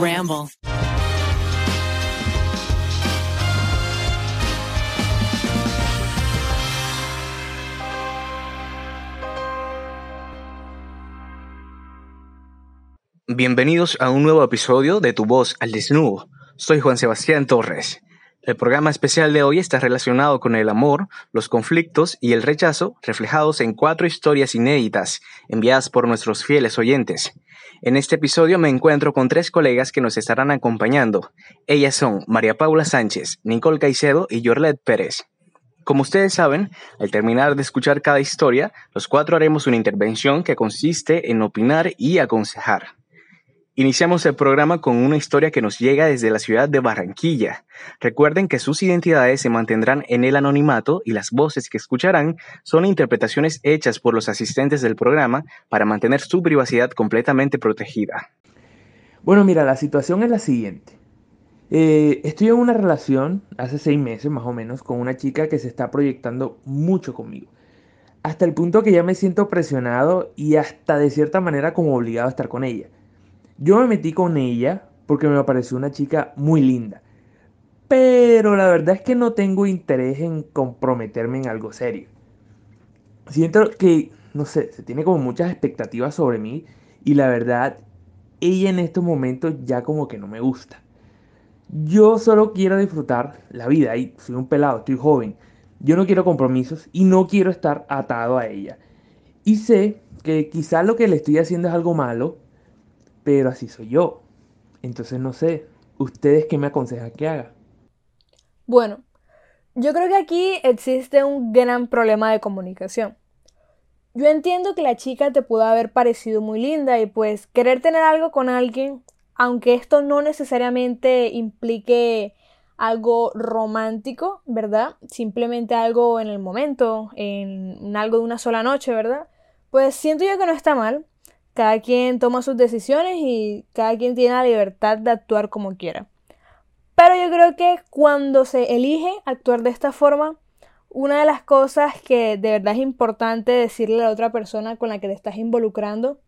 Ramble. Bienvenidos a un nuevo episodio de Tu Voz al Desnudo. Soy Juan Sebastián Torres. El programa especial de hoy está relacionado con el amor, los conflictos y el rechazo reflejados en cuatro historias inéditas enviadas por nuestros fieles oyentes. En este episodio me encuentro con tres colegas que nos estarán acompañando. Ellas son María Paula Sánchez, Nicole Caicedo y Yorlet Pérez. Como ustedes saben, al terminar de escuchar cada historia, los cuatro haremos una intervención que consiste en opinar y aconsejar. Iniciamos el programa con una historia que nos llega desde la ciudad de Barranquilla. Recuerden que sus identidades se mantendrán en el anonimato y las voces que escucharán son interpretaciones hechas por los asistentes del programa para mantener su privacidad completamente protegida. Bueno, mira, la situación es la siguiente. Eh, estoy en una relación hace seis meses más o menos con una chica que se está proyectando mucho conmigo. Hasta el punto que ya me siento presionado y hasta de cierta manera como obligado a estar con ella. Yo me metí con ella porque me pareció una chica muy linda. Pero la verdad es que no tengo interés en comprometerme en algo serio. Siento que, no sé, se tiene como muchas expectativas sobre mí y la verdad, ella en estos momentos ya como que no me gusta. Yo solo quiero disfrutar la vida y soy un pelado, estoy joven. Yo no quiero compromisos y no quiero estar atado a ella. Y sé que quizás lo que le estoy haciendo es algo malo, pero así soy yo. Entonces no sé, ¿ustedes qué me aconsejan que haga? Bueno, yo creo que aquí existe un gran problema de comunicación. Yo entiendo que la chica te pudo haber parecido muy linda y pues querer tener algo con alguien, aunque esto no necesariamente implique algo romántico, ¿verdad? Simplemente algo en el momento, en algo de una sola noche, ¿verdad? Pues siento yo que no está mal, cada quien toma sus decisiones y cada quien tiene la libertad de actuar como quiera. Pero yo creo que cuando se elige actuar de esta forma, una de las cosas que de verdad es importante decirle a la otra persona con la que te estás involucrando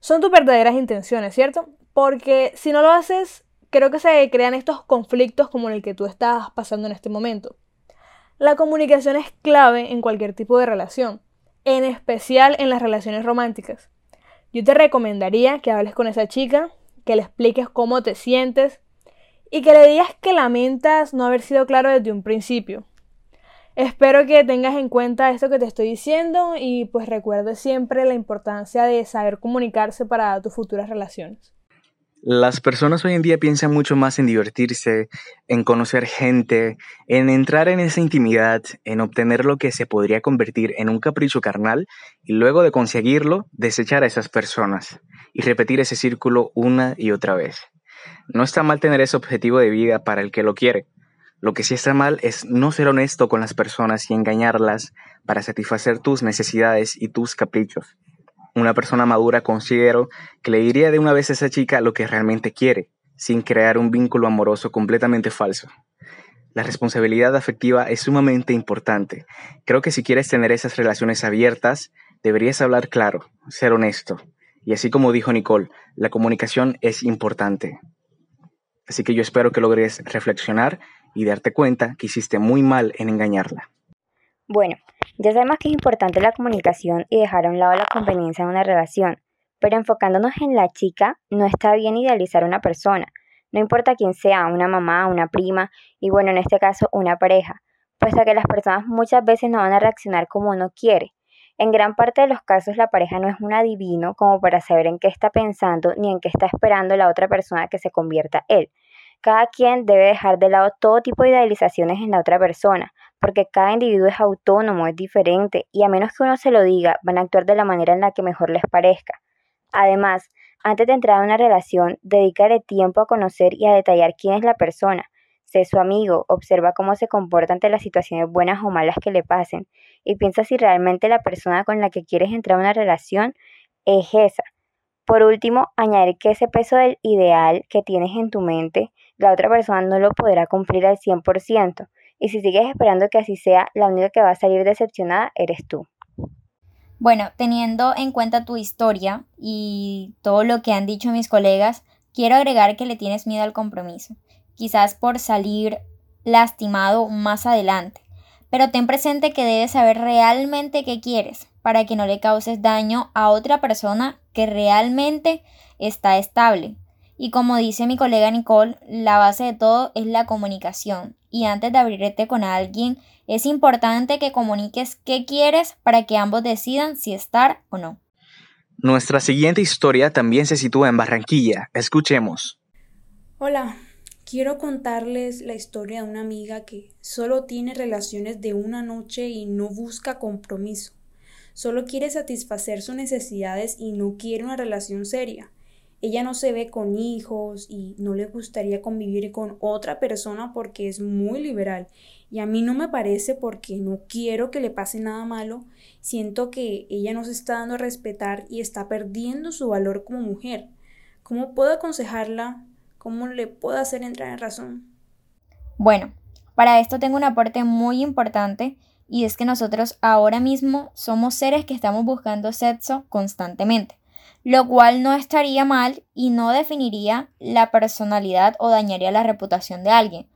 son tus verdaderas intenciones, ¿cierto? Porque si no lo haces, creo que se crean estos conflictos como el que tú estás pasando en este momento. La comunicación es clave en cualquier tipo de relación, en especial en las relaciones románticas. Yo te recomendaría que hables con esa chica, que le expliques cómo te sientes y que le digas que lamentas no haber sido claro desde un principio. Espero que tengas en cuenta esto que te estoy diciendo y pues recuerdes siempre la importancia de saber comunicarse para tus futuras relaciones. Las personas hoy en día piensan mucho más en divertirse, en conocer gente, en entrar en esa intimidad, en obtener lo que se podría convertir en un capricho carnal y luego de conseguirlo, desechar a esas personas y repetir ese círculo una y otra vez. No está mal tener ese objetivo de vida para el que lo quiere. Lo que sí está mal es no ser honesto con las personas y engañarlas para satisfacer tus necesidades y tus caprichos una persona madura considero que le diría de una vez a esa chica lo que realmente quiere, sin crear un vínculo amoroso completamente falso. La responsabilidad afectiva es sumamente importante. Creo que si quieres tener esas relaciones abiertas, deberías hablar claro, ser honesto. Y así como dijo Nicole, la comunicación es importante. Así que yo espero que logres reflexionar y darte cuenta que hiciste muy mal en engañarla. Bueno, ya sabemos que es importante la comunicación y dejar a un lado la conveniencia de una relación, pero enfocándonos en la chica, no está bien idealizar a una persona, no importa quién sea, una mamá, una prima y bueno, en este caso una pareja, puesto que las personas muchas veces no van a reaccionar como uno quiere. En gran parte de los casos la pareja no es un adivino como para saber en qué está pensando ni en qué está esperando la otra persona que se convierta él. Cada quien debe dejar de lado todo tipo de idealizaciones en la otra persona, porque cada individuo es autónomo, es diferente, y a menos que uno se lo diga, van a actuar de la manera en la que mejor les parezca. Además, antes de entrar a una relación, dedícale tiempo a conocer y a detallar quién es la persona. Sé su amigo, observa cómo se comporta ante las situaciones buenas o malas que le pasen, y piensa si realmente la persona con la que quieres entrar a una relación es esa. Por último, añadir que ese peso del ideal que tienes en tu mente, la otra persona no lo podrá cumplir al 100%. Y si sigues esperando que así sea, la única que va a salir decepcionada eres tú. Bueno, teniendo en cuenta tu historia y todo lo que han dicho mis colegas, quiero agregar que le tienes miedo al compromiso, quizás por salir lastimado más adelante, pero ten presente que debes saber realmente qué quieres para que no le causes daño a otra persona que realmente está estable. Y como dice mi colega Nicole, la base de todo es la comunicación. Y antes de abrirte con alguien, es importante que comuniques qué quieres para que ambos decidan si estar o no. Nuestra siguiente historia también se sitúa en Barranquilla. Escuchemos. Hola, quiero contarles la historia de una amiga que solo tiene relaciones de una noche y no busca compromiso. Solo quiere satisfacer sus necesidades y no quiere una relación seria. Ella no se ve con hijos y no le gustaría convivir con otra persona porque es muy liberal. Y a mí no me parece porque no quiero que le pase nada malo. Siento que ella no se está dando a respetar y está perdiendo su valor como mujer. ¿Cómo puedo aconsejarla? ¿Cómo le puedo hacer entrar en razón? Bueno, para esto tengo un aporte muy importante y es que nosotros ahora mismo somos seres que estamos buscando sexo constantemente lo cual no estaría mal y no definiría la personalidad o dañaría la reputación de alguien.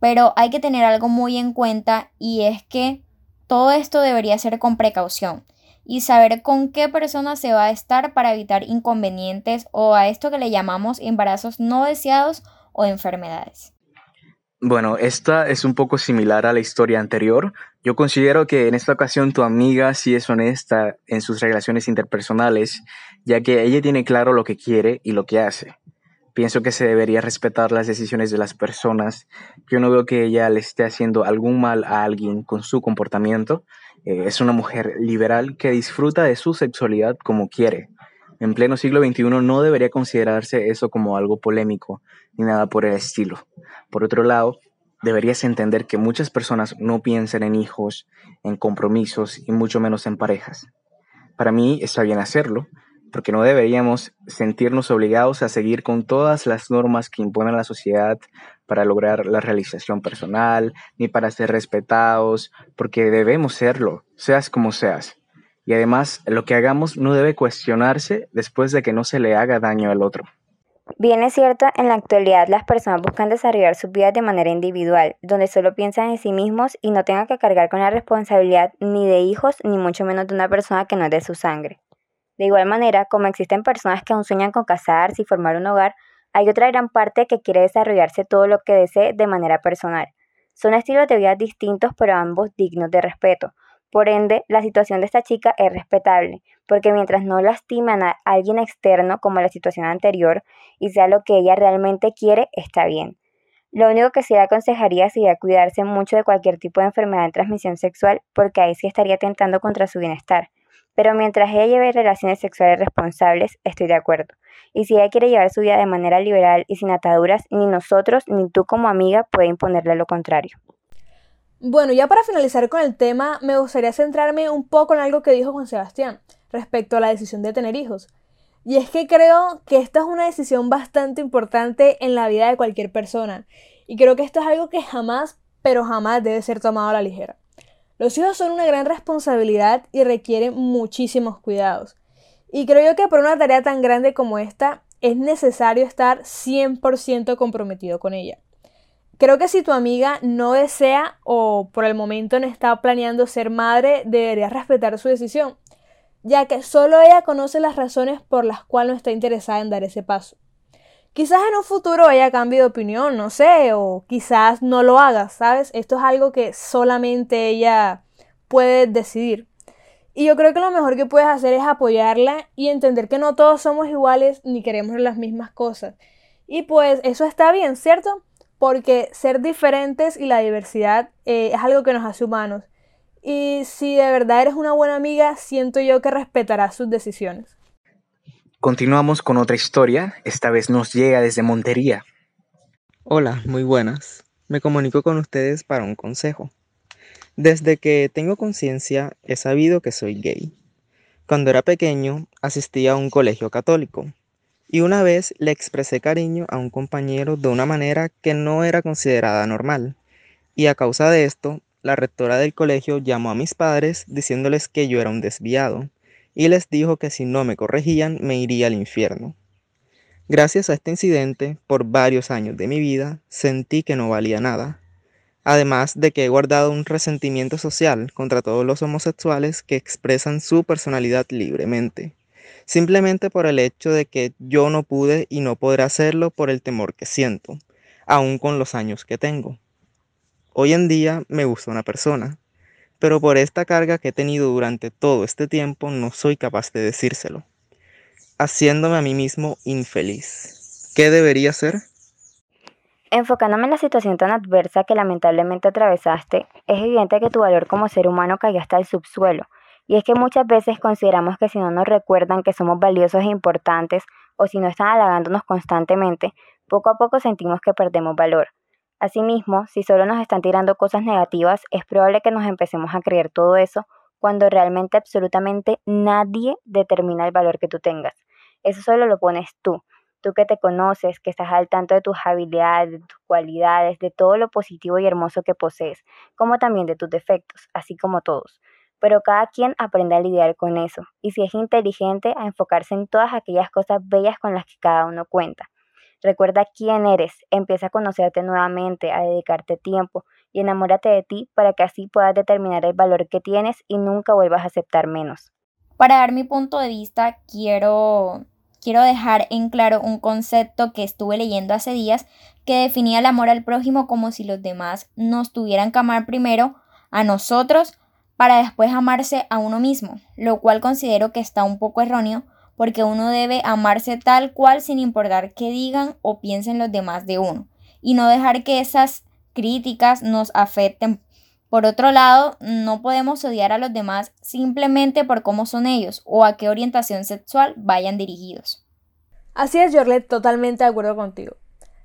Pero hay que tener algo muy en cuenta y es que todo esto debería ser con precaución y saber con qué persona se va a estar para evitar inconvenientes o a esto que le llamamos embarazos no deseados o enfermedades. Bueno, esta es un poco similar a la historia anterior. Yo considero que en esta ocasión tu amiga sí es honesta en sus relaciones interpersonales, ya que ella tiene claro lo que quiere y lo que hace. Pienso que se debería respetar las decisiones de las personas. Yo no veo que ella le esté haciendo algún mal a alguien con su comportamiento. Eh, es una mujer liberal que disfruta de su sexualidad como quiere. En pleno siglo XXI no debería considerarse eso como algo polémico ni nada por el estilo. Por otro lado, deberías entender que muchas personas no piensan en hijos, en compromisos y mucho menos en parejas. Para mí está bien hacerlo, porque no deberíamos sentirnos obligados a seguir con todas las normas que impone la sociedad para lograr la realización personal, ni para ser respetados, porque debemos serlo, seas como seas. Y además, lo que hagamos no debe cuestionarse después de que no se le haga daño al otro. Bien es cierto, en la actualidad las personas buscan desarrollar sus vidas de manera individual, donde solo piensan en sí mismos y no tengan que cargar con la responsabilidad ni de hijos ni mucho menos de una persona que no es de su sangre. De igual manera, como existen personas que aún sueñan con casarse y formar un hogar, hay otra gran parte que quiere desarrollarse todo lo que desee de manera personal. Son estilos de vida distintos pero ambos dignos de respeto. Por ende, la situación de esta chica es respetable, porque mientras no lastiman a alguien externo como la situación anterior y sea lo que ella realmente quiere, está bien. Lo único que sí le aconsejaría sería cuidarse mucho de cualquier tipo de enfermedad de transmisión sexual, porque ahí sí estaría tentando contra su bienestar. Pero mientras ella lleve relaciones sexuales responsables, estoy de acuerdo. Y si ella quiere llevar su vida de manera liberal y sin ataduras, ni nosotros ni tú como amiga puede imponerle lo contrario. Bueno, ya para finalizar con el tema, me gustaría centrarme un poco en algo que dijo Juan Sebastián respecto a la decisión de tener hijos. Y es que creo que esta es una decisión bastante importante en la vida de cualquier persona. Y creo que esto es algo que jamás, pero jamás debe ser tomado a la ligera. Los hijos son una gran responsabilidad y requieren muchísimos cuidados. Y creo yo que por una tarea tan grande como esta es necesario estar 100% comprometido con ella. Creo que si tu amiga no desea o por el momento no está planeando ser madre, deberías respetar su decisión, ya que solo ella conoce las razones por las cuales no está interesada en dar ese paso. Quizás en un futuro ella cambie de opinión, no sé, o quizás no lo haga, ¿sabes? Esto es algo que solamente ella puede decidir. Y yo creo que lo mejor que puedes hacer es apoyarla y entender que no todos somos iguales ni queremos las mismas cosas. Y pues eso está bien, ¿cierto? Porque ser diferentes y la diversidad eh, es algo que nos hace humanos. Y si de verdad eres una buena amiga, siento yo que respetarás sus decisiones. Continuamos con otra historia, esta vez nos llega desde Montería. Hola, muy buenas. Me comunico con ustedes para un consejo. Desde que tengo conciencia he sabido que soy gay. Cuando era pequeño asistía a un colegio católico y una vez le expresé cariño a un compañero de una manera que no era considerada normal. Y a causa de esto, la rectora del colegio llamó a mis padres diciéndoles que yo era un desviado y les dijo que si no me corregían me iría al infierno. Gracias a este incidente, por varios años de mi vida, sentí que no valía nada. Además de que he guardado un resentimiento social contra todos los homosexuales que expresan su personalidad libremente, simplemente por el hecho de que yo no pude y no podré hacerlo por el temor que siento, aún con los años que tengo. Hoy en día me gusta una persona, pero por esta carga que he tenido durante todo este tiempo no soy capaz de decírselo, haciéndome a mí mismo infeliz. ¿Qué debería hacer? Enfocándome en la situación tan adversa que lamentablemente atravesaste, es evidente que tu valor como ser humano cayó hasta el subsuelo. Y es que muchas veces consideramos que si no nos recuerdan que somos valiosos e importantes, o si no están halagándonos constantemente, poco a poco sentimos que perdemos valor. Asimismo, si solo nos están tirando cosas negativas, es probable que nos empecemos a creer todo eso cuando realmente absolutamente nadie determina el valor que tú tengas. Eso solo lo pones tú tú que te conoces, que estás al tanto de tus habilidades, de tus cualidades, de todo lo positivo y hermoso que posees, como también de tus defectos, así como todos. Pero cada quien aprende a lidiar con eso, y si es inteligente, a enfocarse en todas aquellas cosas bellas con las que cada uno cuenta. Recuerda quién eres, empieza a conocerte nuevamente, a dedicarte tiempo y enamórate de ti para que así puedas determinar el valor que tienes y nunca vuelvas a aceptar menos. Para dar mi punto de vista, quiero quiero dejar en claro un concepto que estuve leyendo hace días que definía el amor al prójimo como si los demás nos tuvieran que amar primero a nosotros para después amarse a uno mismo, lo cual considero que está un poco erróneo porque uno debe amarse tal cual sin importar qué digan o piensen los demás de uno y no dejar que esas críticas nos afecten por otro lado, no podemos odiar a los demás simplemente por cómo son ellos o a qué orientación sexual vayan dirigidos. Así es, Jorlet, totalmente de acuerdo contigo.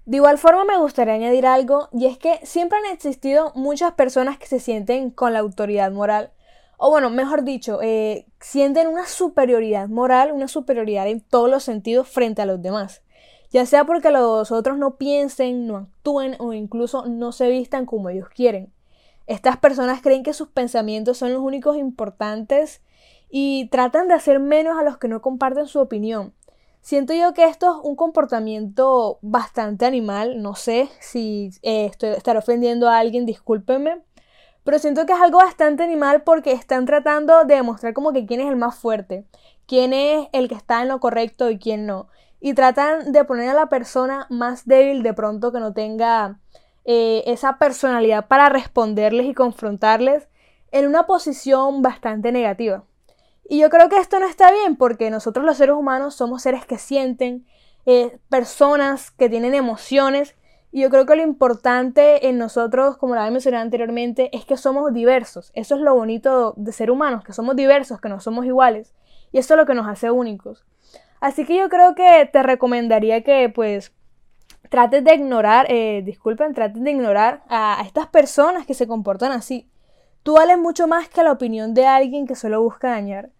De igual forma me gustaría añadir algo, y es que siempre han existido muchas personas que se sienten con la autoridad moral, o bueno, mejor dicho, eh, sienten una superioridad moral, una superioridad en todos los sentidos frente a los demás, ya sea porque los otros no piensen, no actúen o incluso no se vistan como ellos quieren. Estas personas creen que sus pensamientos son los únicos importantes y tratan de hacer menos a los que no comparten su opinión. Siento yo que esto es un comportamiento bastante animal, no sé si eh, estoy, estaré ofendiendo a alguien, discúlpenme, pero siento que es algo bastante animal porque están tratando de demostrar como que quién es el más fuerte, quién es el que está en lo correcto y quién no. Y tratan de poner a la persona más débil de pronto que no tenga eh, esa personalidad para responderles y confrontarles en una posición bastante negativa. Y yo creo que esto no está bien porque nosotros los seres humanos somos seres que sienten, eh, personas que tienen emociones y yo creo que lo importante en nosotros, como lo había mencionado anteriormente, es que somos diversos. Eso es lo bonito de ser humanos, que somos diversos, que no somos iguales. Y eso es lo que nos hace únicos. Así que yo creo que te recomendaría que pues traten de ignorar, eh, disculpen, traten de ignorar a, estas personas que se comportan así. Tú vales mucho más que la opinión de alguien que solo busca dañar.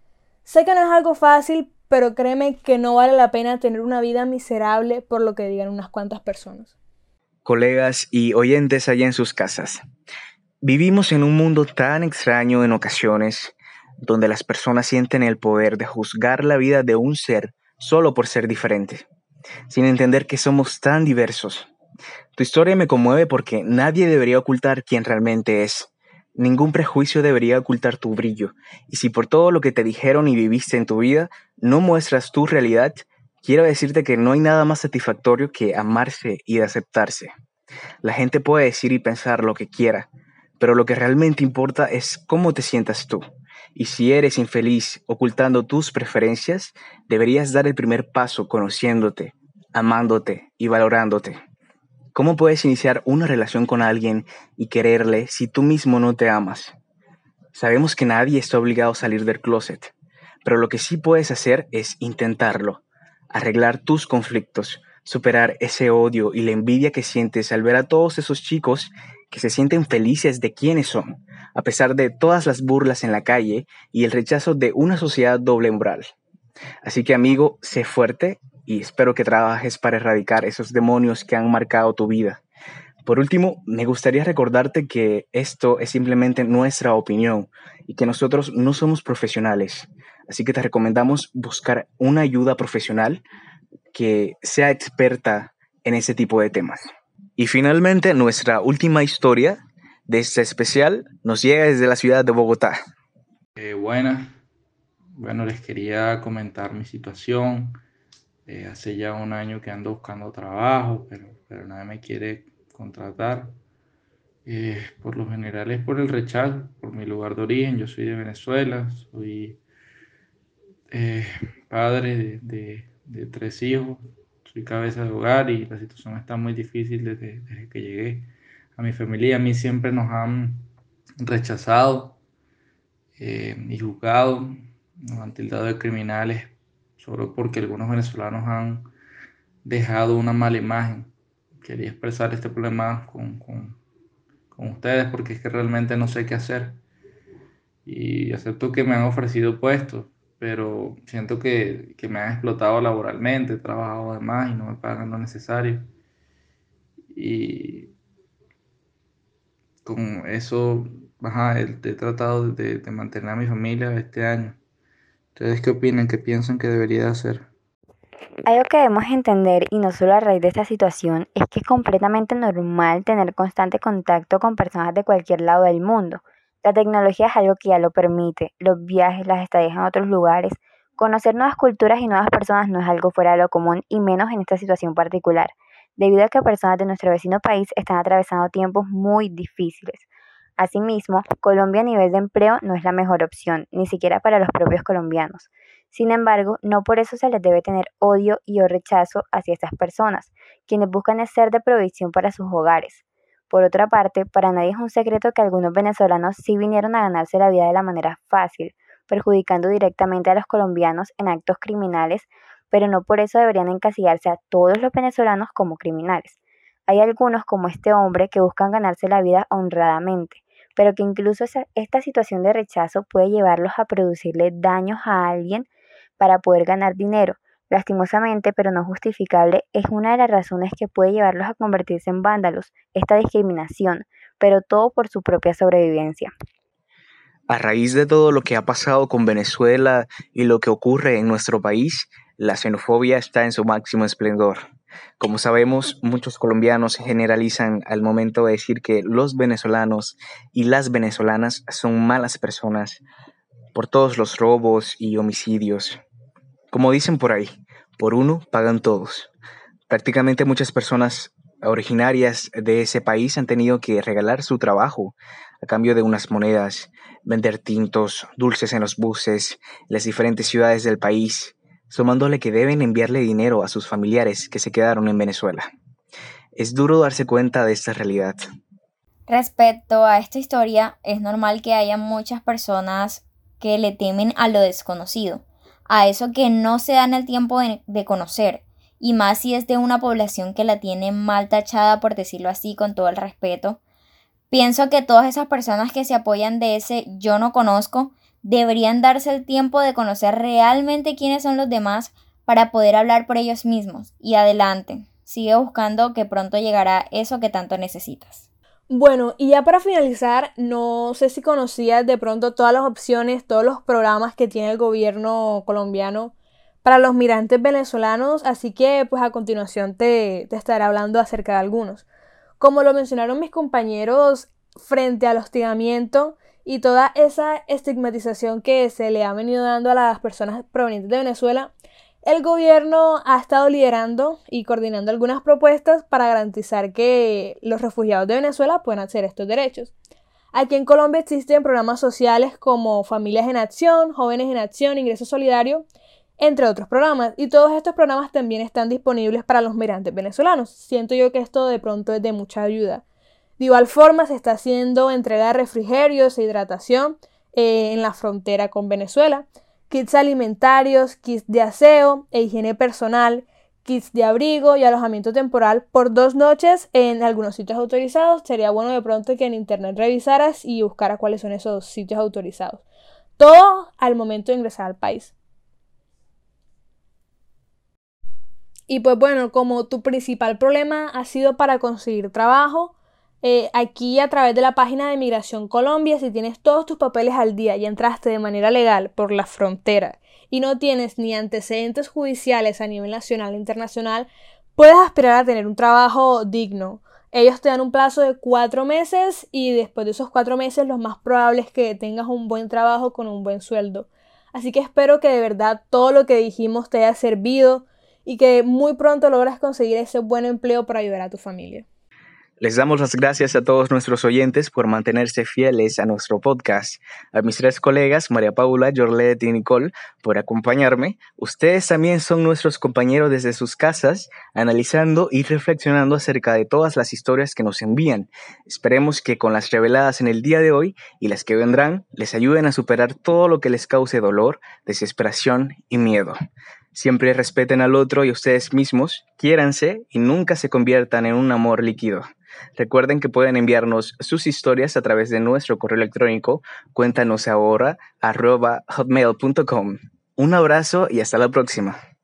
Sé que no es algo fácil, pero créeme que no vale la pena tener una vida miserable por lo que digan unas cuantas personas. Colegas y oyentes allá en sus casas, vivimos en un mundo tan extraño en ocasiones, donde las personas sienten el poder de juzgar la vida de un ser solo por ser diferente sin entender que somos tan diversos. Tu historia me conmueve porque nadie debería ocultar quién realmente es. Ningún prejuicio debería ocultar tu brillo. Y si por todo lo que te dijeron y viviste en tu vida no muestras tu realidad, quiero decirte que no hay nada más satisfactorio que amarse y aceptarse. La gente puede decir y pensar lo que quiera, pero lo que realmente importa es cómo te sientas tú. Y si eres infeliz ocultando tus preferencias, deberías dar el primer paso conociéndote, amándote y valorándote. ¿Cómo puedes iniciar una relación con alguien y quererle si tú mismo no te amas? Sabemos que nadie está obligado a salir del closet, pero lo que sí puedes hacer es intentarlo, arreglar tus conflictos, superar ese odio y la envidia que sientes al ver a todos esos chicos que se sienten felices de quienes son, a pesar de todas las burlas en la calle y el rechazo de una sociedad doble moral. Así que amigo, sé fuerte y espero que trabajes para erradicar esos demonios que han marcado tu vida. Por último, me gustaría recordarte que esto es simplemente nuestra opinión y que nosotros no somos profesionales. Así que te recomendamos buscar una ayuda profesional que sea experta en ese tipo de temas. Y finalmente, nuestra última historia de este especial nos llega desde la ciudad de Bogotá. Eh, buenas. Bueno, les quería comentar mi situación. Eh, hace ya un año que ando buscando trabajo, pero, pero nadie me quiere contratar. Eh, por lo general es por el rechazo, por mi lugar de origen. Yo soy de Venezuela, soy eh, padre de, tres hijos, soy cabeza de hogar y la situación está muy difícil desde, que llegué a mi familia. A mí siempre nos han rechazado eh, y juzgado, nos han tildado de criminales solo porque algunos venezolanos han dejado una mala imagen. Quería expresar este problema con, con ustedes porque es que realmente no sé qué hacer. Y acepto que me han ofrecido puestos, pero siento que, me han explotado laboralmente, he trabajado de más y no me pagan lo necesario. Y con eso, he, tratado de, mantener a mi familia este año. ¿Ustedes qué opinan? ¿Qué piensan que debería hacer? Algo que debemos entender, y no solo a raíz de esta situación, es que es completamente normal tener constante contacto con personas de cualquier lado del mundo. La tecnología es algo que ya lo permite, los viajes, las estadías en otros lugares, conocer nuevas culturas y nuevas personas no es algo fuera de lo común y menos en esta situación particular, debido a que personas de nuestro vecino país están atravesando tiempos muy difíciles. Asimismo, Colombia a nivel de empleo no es la mejor opción, ni siquiera para los propios colombianos. Sin embargo, no por eso se les debe tener odio y o rechazo hacia estas personas, quienes buscan ser de provisión para sus hogares. Por otra parte, para nadie es un secreto que algunos venezolanos sí vinieron a ganarse la vida de la manera fácil, perjudicando directamente a los colombianos en actos criminales, pero no por eso deberían encasillarse a todos los venezolanos como criminales. Hay algunos como este hombre que buscan ganarse la vida honradamente, pero que incluso esta situación de rechazo puede llevarlos a producirle daños a alguien para poder ganar dinero, lastimosamente pero no justificable, es una de las razones que puede llevarlos a convertirse en vándalos, esta discriminación, pero todo por su propia sobrevivencia. A raíz de todo lo que ha pasado con Venezuela y lo que ocurre en nuestro país, la xenofobia está en su máximo esplendor. Como sabemos, muchos colombianos generalizan al momento de decir que los venezolanos y las venezolanas son malas personas por todos los robos y homicidios. Como dicen por ahí, por uno pagan todos. Prácticamente muchas personas originarias de ese país han tenido que regalar su trabajo a cambio de unas monedas, vender tintos, dulces en los buses, en las diferentes ciudades del país, sumándole que deben enviarle dinero a sus familiares que se quedaron en Venezuela. Es duro darse cuenta de esta realidad. Respecto a esta historia, es normal que haya muchas personas que le temen a lo desconocido a eso que no se dan el tiempo de, conocer, y más si es de una población que la tiene mal tachada, por decirlo así, con todo el respeto. Pienso que todas esas personas que se apoyan de ese yo no conozco deberían darse el tiempo de conocer realmente quiénes son los demás para poder hablar por ellos mismos. Y adelante, sigue buscando que pronto llegará eso que tanto necesitas. Bueno, y ya para finalizar, no sé si conocías de pronto todas las opciones, todos los programas que tiene el gobierno colombiano para los migrantes venezolanos, así que pues a continuación te, te estaré hablando acerca de algunos. Como lo mencionaron mis compañeros, frente al hostigamiento y toda esa estigmatización que se le ha venido dando a las personas provenientes de Venezuela, el gobierno ha estado liderando y coordinando algunas propuestas para garantizar que los refugiados de Venezuela puedan acceder a estos derechos. Aquí en Colombia existen programas sociales como Familias en Acción, Jóvenes en Acción, Ingreso Solidario, entre otros programas. Y todos estos programas también están disponibles para los migrantes venezolanos. Siento yo que esto de pronto es de mucha ayuda. De igual forma se está haciendo entrega de refrigerios e hidratación eh, en la frontera con Venezuela kits alimentarios, kits de aseo e higiene personal, kits de abrigo y alojamiento temporal por dos noches en algunos sitios autorizados. Sería bueno de pronto que en internet revisaras y buscaras cuáles son esos sitios autorizados. Todo al momento de ingresar al país. Y pues bueno, como tu principal problema ha sido para conseguir trabajo, eh, aquí a través de la página de Migración Colombia, si tienes todos tus papeles al día y entraste de manera legal por la frontera y no tienes ni antecedentes judiciales a nivel nacional e internacional, puedes aspirar a tener un trabajo digno. Ellos te dan un plazo de cuatro meses y después de esos cuatro meses lo más probable es que tengas un buen trabajo con un buen sueldo. Así que espero que de verdad todo lo que dijimos te haya servido y que muy pronto logras conseguir ese buen empleo para ayudar a tu familia. Les damos las gracias a todos nuestros oyentes por mantenerse fieles a nuestro podcast. A mis tres colegas, María Paula, Jorlet y Nicole, por acompañarme. Ustedes también son nuestros compañeros desde sus casas, analizando y reflexionando acerca de todas las historias que nos envían. Esperemos que con las reveladas en el día de hoy y las que vendrán, les ayuden a superar todo lo que les cause dolor, desesperación y miedo. Siempre respeten al otro y ustedes mismos, quiéranse y nunca se conviertan en un amor líquido. Recuerden que pueden enviarnos sus historias a través de nuestro correo electrónico cuéntanos ahora hotmail.com. Un abrazo y hasta la próxima.